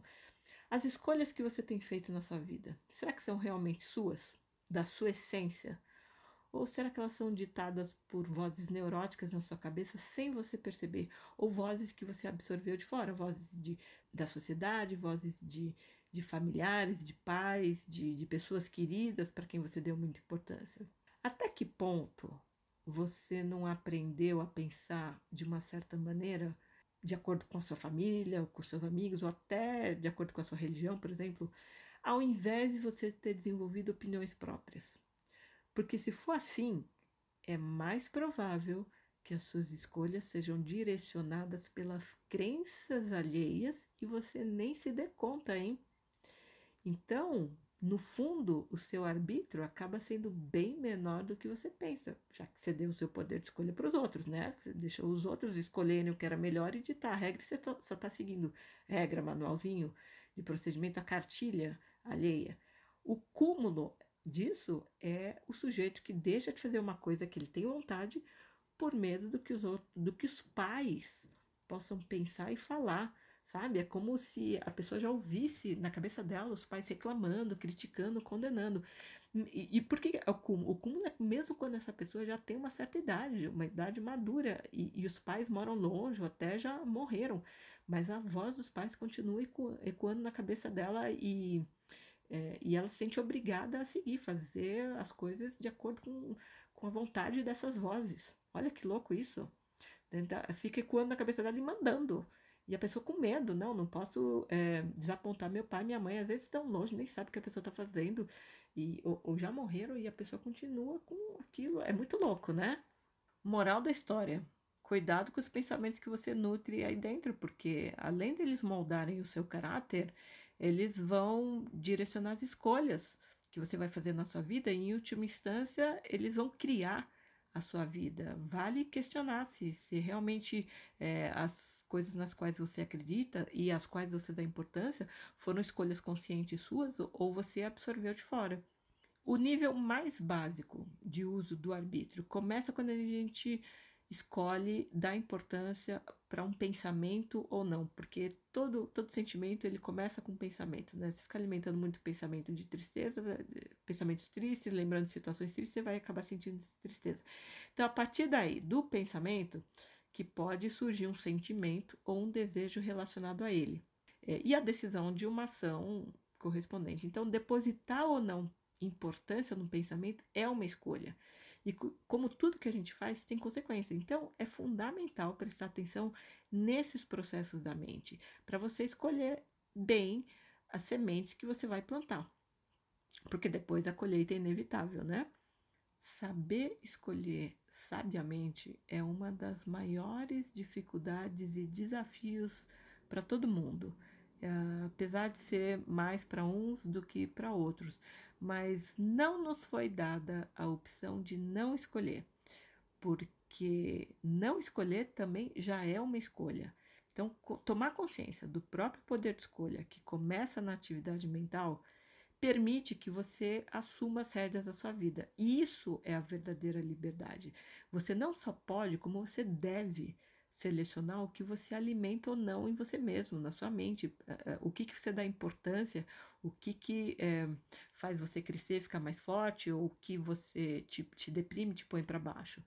As escolhas que você tem feito na sua vida, será que são realmente suas? Da sua essência? Ou será que elas são ditadas por vozes neuróticas na sua cabeça sem você perceber? Ou vozes que você absorveu de fora, vozes de, da sociedade, vozes de, de familiares, de pais, de, de pessoas queridas para quem você deu muita importância? Até que ponto você não aprendeu a pensar de uma certa maneira, de acordo com a sua família, com seus amigos, ou até de acordo com a sua religião, por exemplo, ao invés de você ter desenvolvido opiniões próprias? Porque se for assim, é mais provável que as suas escolhas sejam direcionadas pelas crenças alheias e você nem se dê conta, hein? Então, no fundo, o seu arbítrio acaba sendo bem menor do que você pensa, já que você deu o seu poder de escolha para os outros, né? Você deixou os outros escolherem o que era melhor e ditar a regra e você só está seguindo regra, manualzinho de procedimento, a cartilha alheia. O cúmulo disso é o sujeito que deixa de fazer uma coisa que ele tem vontade por medo do que os outros, do que os pais possam pensar e falar, sabe? É como se a pessoa já ouvisse na cabeça dela os pais reclamando, criticando, condenando. E, e por que o cúmulo? O cúmulo é mesmo quando essa pessoa já tem uma certa idade, uma idade madura, e, e os pais moram longe ou até já morreram, mas a voz dos pais continua ecoando na cabeça dela e é, e ela se sente obrigada a seguir, fazer as coisas de acordo com, com a vontade dessas vozes. Olha que louco isso. Fica ecoando na cabeça dela e mandando. E a pessoa com medo, não, não posso é, desapontar meu pai minha mãe, às vezes estão longe, nem sabe o que a pessoa está fazendo, e, ou, ou, já morreram e a pessoa continua com aquilo. É muito louco, né? Moral da história: cuidado com os pensamentos que você nutre aí dentro, porque além deles moldarem o seu caráter, eles vão direcionar as escolhas que você vai fazer na sua vida e, em última instância, eles vão criar a sua vida. Vale questionar se, se realmente é, as coisas nas quais você acredita e as quais você dá importância foram escolhas conscientes suas ou você absorveu de fora. O nível mais básico de uso do arbítrio começa quando a gente escolhe dar importância para um pensamento ou não, porque todo, todo sentimento ele começa com pensamento, né? Se ficar alimentando muito pensamento de tristeza, pensamentos tristes, lembrando de situações tristes, você vai acabar sentindo tristeza. Então, a partir daí, do pensamento, que pode surgir um sentimento ou um desejo relacionado a ele. É, e a decisão de uma ação correspondente. Então, depositar ou não importância no pensamento é uma escolha. E como tudo que a gente faz tem consequência. Então, é fundamental prestar atenção nesses processos da mente, para você escolher bem as sementes que você vai plantar. Porque depois a colheita é inevitável, né? Saber escolher sabiamente é uma das maiores dificuldades e desafios para todo mundo, é, apesar de ser mais para uns do que para outros mas não nos foi dada a opção de não escolher, porque não escolher também já é uma escolha. Então, tomar consciência do próprio poder de escolha que começa na atividade mental permite que você assuma as rédeas da sua vida. E isso é a verdadeira liberdade. Você não só pode, como você deve selecionar o que você alimenta ou não em você mesmo, na sua mente, eh, eh, o que, que você dá importância, o que, que é, faz você crescer, ficar mais forte, ou o que você te, te deprime, te põe para baixo.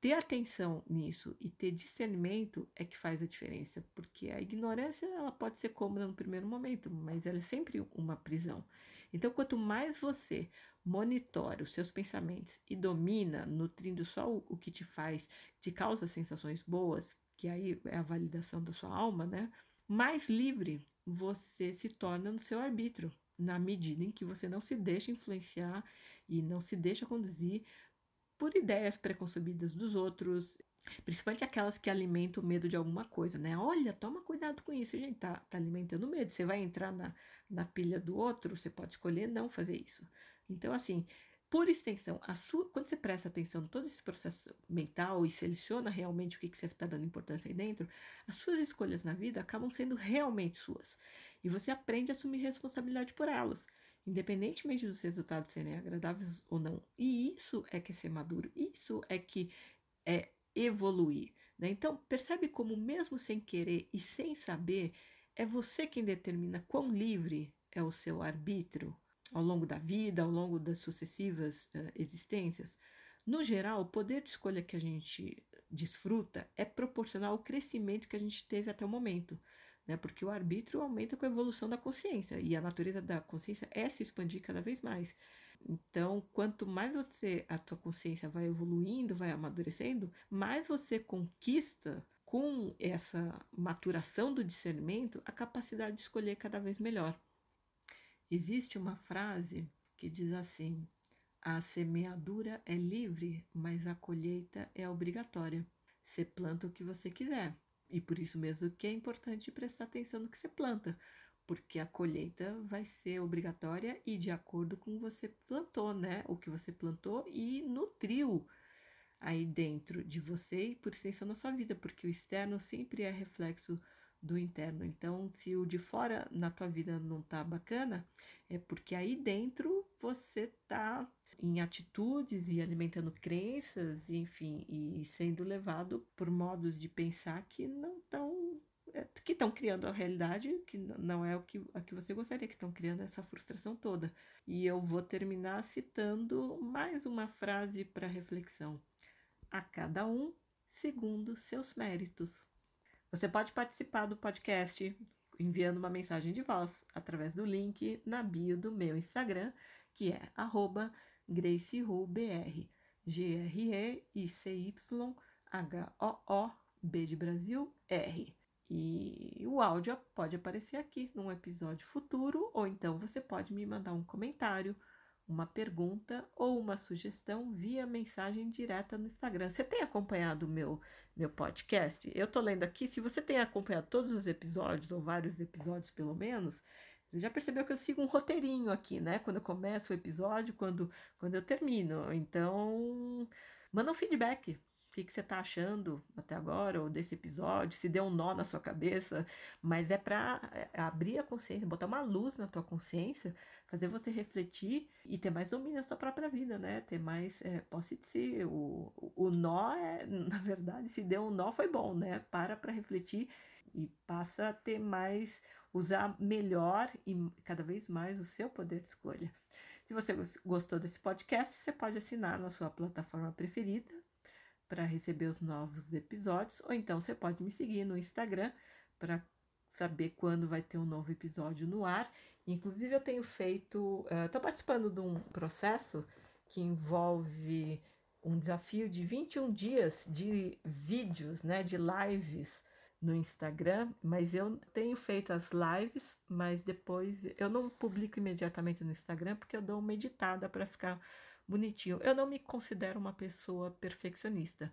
Ter atenção nisso e ter discernimento é que faz a diferença, porque a ignorância ela pode ser cômoda no primeiro momento, mas ela é sempre uma prisão. Então, quanto mais você monitora os seus pensamentos e domina, nutrindo só o, que te faz, te causa sensações boas, que aí é a validação da sua alma, né? Mais livre você se torna no seu arbítrio, na medida em que você não se deixa influenciar e não se deixa conduzir por ideias preconcebidas dos outros, principalmente aquelas que alimentam o medo de alguma coisa, né? Olha, toma cuidado com isso, gente, tá, tá alimentando medo. Você vai entrar na, na pilha do outro, você pode escolher não fazer isso. Então, assim, por extensão, sua, quando você presta atenção em todo esse processo mental e seleciona realmente o que, que você está dando importância aí dentro, as suas escolhas na vida acabam sendo realmente suas. E você aprende a assumir responsabilidade por elas. independentemente dos resultados serem agradáveis ou não. E isso é que é ser maduro, isso é que é evoluir. Né? Então, percebe como, mesmo sem querer e sem saber, é você quem determina quão livre é o seu arbítrio ao longo da vida, ao longo das sucessivas uh, existências. No geral, o poder de escolha que a gente desfruta é proporcional ao crescimento que a gente teve até o momento né? Porque o arbítrio aumenta com a evolução da consciência e a natureza da consciência é se expandir cada vez mais. Então, quanto mais você a tua consciência vai evoluindo, vai amadurecendo, mais você conquista com essa maturação do discernimento a capacidade de escolher cada vez melhor. Existe uma frase que diz assim: a semeadura é livre, mas a colheita é obrigatória. Você planta o que você quiser. E por isso mesmo que é importante prestar atenção no que você planta, porque a colheita vai ser obrigatória e de acordo com você plantou, né? O que você plantou e nutriu aí dentro de você e por extensão na sua vida, porque o externo sempre é reflexo do interno. Então, se o de fora na tua vida não tá bacana, é porque aí dentro você tá em atitudes e alimentando crenças, enfim, e sendo levado por modos de pensar que não estão que estão criando a realidade que não é o que, a que você gostaria, que estão criando essa frustração toda. E eu vou terminar citando mais uma frase para reflexão. A cada um segundo seus méritos. Você pode participar do podcast enviando uma mensagem de voz através do link na bio do meu Instagram, que é arroba GraceRuBR, G-R-E-I-C-Y-H-O-O-B de Brasil, R. E o áudio pode aparecer aqui num episódio futuro, ou então você pode me mandar um comentário, uma pergunta ou uma sugestão via mensagem direta no Instagram. Você tem acompanhado o meu, meu podcast? Eu tô lendo aqui, se você tem acompanhado todos os episódios, ou vários episódios pelo menos, você já percebeu que eu sigo um roteirinho aqui, né? Quando eu começo o episódio, quando, quando eu termino. Então, manda um feedback. O que, que você está achando até agora, ou desse episódio, se deu um nó na sua cabeça, mas é para é, abrir a consciência, botar uma luz na tua consciência, fazer você refletir e ter mais domínio da sua própria vida, né? Ter mais é, posse de si. O, o nó é, na verdade, se deu um nó foi bom, né? Para para refletir e passa a ter mais, usar melhor e cada vez mais o seu poder de escolha. Se você gostou desse podcast, você pode assinar na sua plataforma preferida para receber os novos episódios, ou então você pode me seguir no Instagram para saber quando vai ter um novo episódio no ar. Inclusive, eu tenho feito, estou uh, participando de um processo que envolve um desafio de 21 dias de vídeos, né, de lives no Instagram, mas eu tenho feito as lives, mas depois eu não publico imediatamente no Instagram porque eu dou uma editada para ficar bonitinho. Eu não me considero uma pessoa perfeccionista,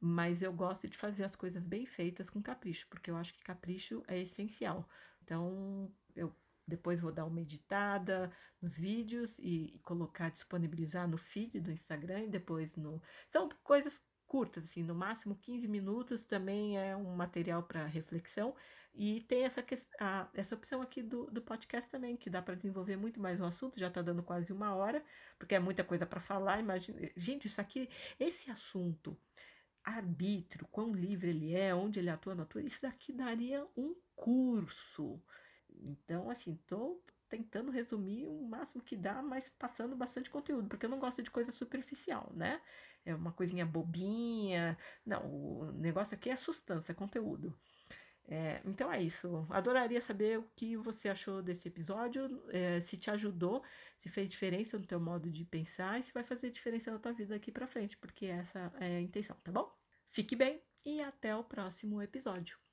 mas eu gosto de fazer as coisas bem feitas com capricho, porque eu acho que capricho é essencial. Então, eu depois vou dar uma editada nos vídeos e, colocar, disponibilizar no feed do Instagram e depois no. São coisas curtas, assim, no máximo 15 minutos também é um material para reflexão. E tem essa, a, essa opção aqui do, do podcast também, que dá para desenvolver muito mais um assunto, já está dando quase uma hora, porque é muita coisa para falar. Imagina, gente, isso aqui, esse assunto, arbítrio, quão livre ele é, onde ele atua na isso daqui daria um curso. Então, assim, estou tentando resumir o máximo que dá, mas passando bastante conteúdo, porque eu não gosto de coisa superficial, né? É uma coisinha bobinha. Não, o negócio aqui é substância, é conteúdo. É, então é isso. Adoraria saber o que você achou desse episódio, é, se te ajudou, se fez diferença no teu modo de pensar e se vai fazer diferença na tua vida aqui para frente, porque essa é a intenção, tá bom? Fique bem e até o próximo episódio.